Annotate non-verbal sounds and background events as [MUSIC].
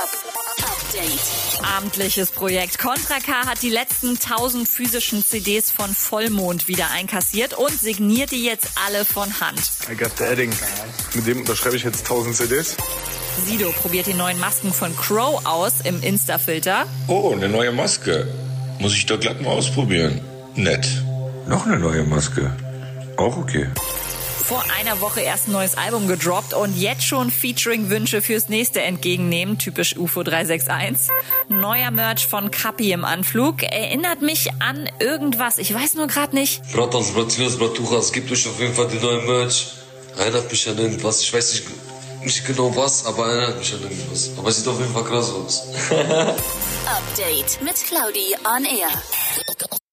Update. Amtliches Projekt. Contra K hat die letzten 1000 physischen CDs von Vollmond wieder einkassiert und signiert die jetzt alle von Hand. I got the Edding. Mit dem unterschreibe ich jetzt 1000 CDs. Sido probiert die neuen Masken von Crow aus im Insta-Filter. Oh, eine neue Maske. Muss ich doch glatt mal ausprobieren. Nett. Noch eine neue Maske. Auch okay. Vor einer Woche erst ein neues Album gedroppt und jetzt schon Featuring-Wünsche fürs nächste entgegennehmen. Typisch UFO 361. Neuer Merch von Kapi im Anflug. Erinnert mich an irgendwas. Ich weiß nur gerade nicht. Bratans, Bratinas, Bratuchas, gebt euch auf jeden Fall die neue Merch. Erinnert mich an irgendwas. Ich weiß nicht, nicht genau was, aber erinnert mich an irgendwas. Aber es sieht auf jeden Fall krass aus. [LAUGHS] Update mit Claudi on Air.